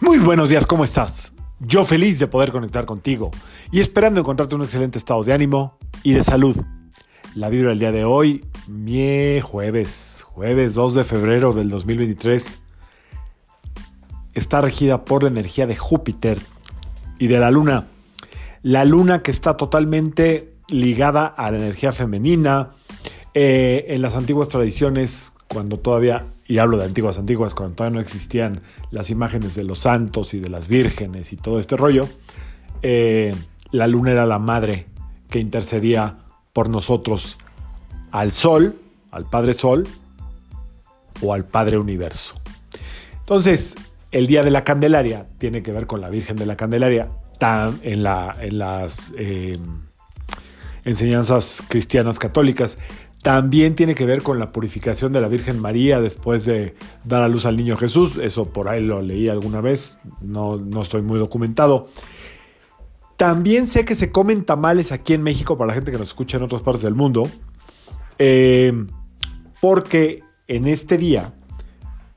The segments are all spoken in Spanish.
Muy buenos días, ¿cómo estás? Yo feliz de poder conectar contigo y esperando encontrarte un excelente estado de ánimo y de salud. La vibra del día de hoy, mi jueves, jueves 2 de febrero del 2023, está regida por la energía de Júpiter y de la luna. La luna que está totalmente ligada a la energía femenina. Eh, en las antiguas tradiciones, cuando todavía y hablo de antiguas antiguas, cuando todavía no existían las imágenes de los santos y de las vírgenes y todo este rollo, eh, la luna era la madre que intercedía por nosotros al sol, al Padre Sol o al Padre Universo. Entonces, el día de la Candelaria tiene que ver con la Virgen de la Candelaria tan, en, la, en las eh, enseñanzas cristianas católicas también tiene que ver con la purificación de la Virgen María después de dar a luz al niño Jesús. Eso por ahí lo leí alguna vez, no, no estoy muy documentado. También sé que se comen tamales aquí en México para la gente que nos escucha en otras partes del mundo, eh, porque en este día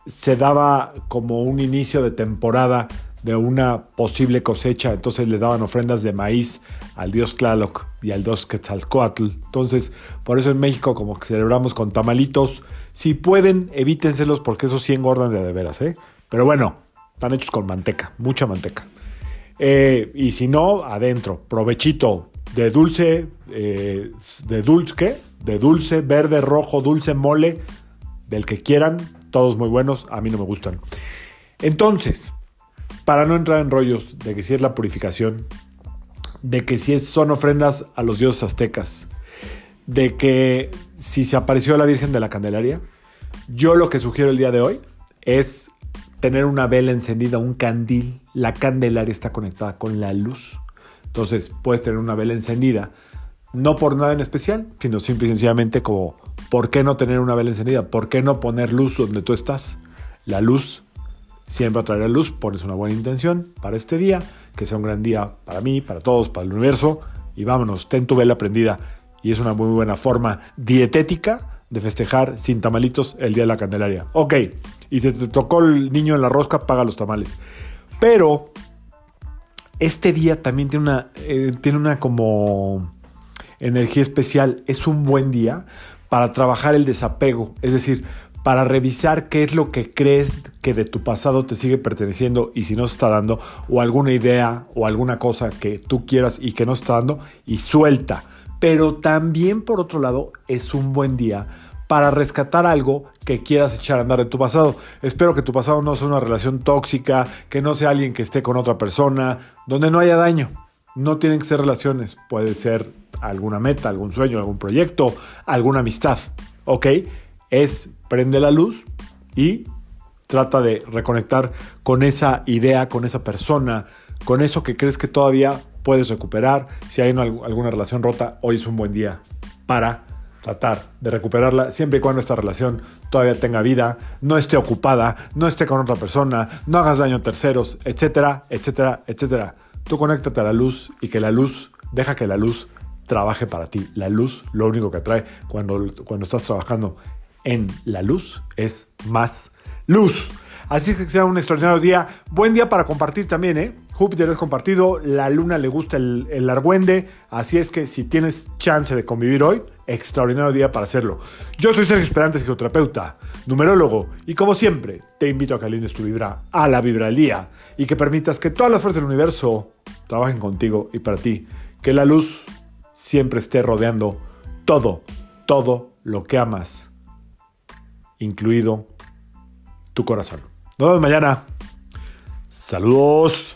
se daba como un inicio de temporada de una posible cosecha, entonces le daban ofrendas de maíz al dios Tlaloc y al dios Quetzalcoatl. Entonces, por eso en México como que celebramos con tamalitos. Si pueden, evítenselos porque esos sí engordan de, de veras, ¿eh? Pero bueno, están hechos con manteca, mucha manteca. Eh, y si no, adentro, provechito de dulce, eh, de dulce, ¿qué? De dulce, verde, rojo, dulce, mole, del que quieran, todos muy buenos, a mí no me gustan. Entonces, para no entrar en rollos de que si es la purificación, de que si son ofrendas a los dioses aztecas, de que si se apareció la Virgen de la Candelaria, yo lo que sugiero el día de hoy es tener una vela encendida, un candil. La Candelaria está conectada con la luz. Entonces puedes tener una vela encendida, no por nada en especial, sino simple y sencillamente como, ¿por qué no tener una vela encendida? ¿Por qué no poner luz donde tú estás? La luz siempre atraerá luz, pones una buena intención para este día, que sea un gran día para mí, para todos, para el universo, y vámonos, ten tu vela prendida. Y es una muy buena forma dietética de festejar sin tamalitos el día de la Candelaria. Ok, y si te tocó el niño en la rosca, paga los tamales. Pero este día también tiene una, eh, tiene una como energía especial. Es un buen día para trabajar el desapego. Es decir, para revisar qué es lo que crees que de tu pasado te sigue perteneciendo y si no se está dando, o alguna idea o alguna cosa que tú quieras y que no se está dando, y suelta. Pero también, por otro lado, es un buen día para rescatar algo que quieras echar a andar de tu pasado. Espero que tu pasado no sea una relación tóxica, que no sea alguien que esté con otra persona, donde no haya daño. No tienen que ser relaciones, puede ser alguna meta, algún sueño, algún proyecto, alguna amistad. ¿Ok? Es prende la luz y trata de reconectar con esa idea, con esa persona, con eso que crees que todavía puedes recuperar. Si hay alguna relación rota, hoy es un buen día para tratar de recuperarla siempre y cuando esta relación todavía tenga vida, no esté ocupada, no esté con otra persona, no hagas daño a terceros, etcétera, etcétera, etcétera. Tú conéctate a la luz y que la luz, deja que la luz trabaje para ti. La luz lo único que trae cuando, cuando estás trabajando en la luz es más luz. Así que sea un extraordinario día. Buen día para compartir también, ¿eh? Júpiter es compartido, la luna le gusta el, el argüende, así es que si tienes chance de convivir hoy, extraordinario día para hacerlo. Yo soy Sergio Esperante, psicoterapeuta, numerólogo, y como siempre, te invito a que alines tu vibra a la vibra del día y que permitas que todas las fuerzas del universo trabajen contigo y para ti. Que la luz siempre esté rodeando todo, todo lo que amas incluido tu corazón. Nos vemos mañana. Saludos.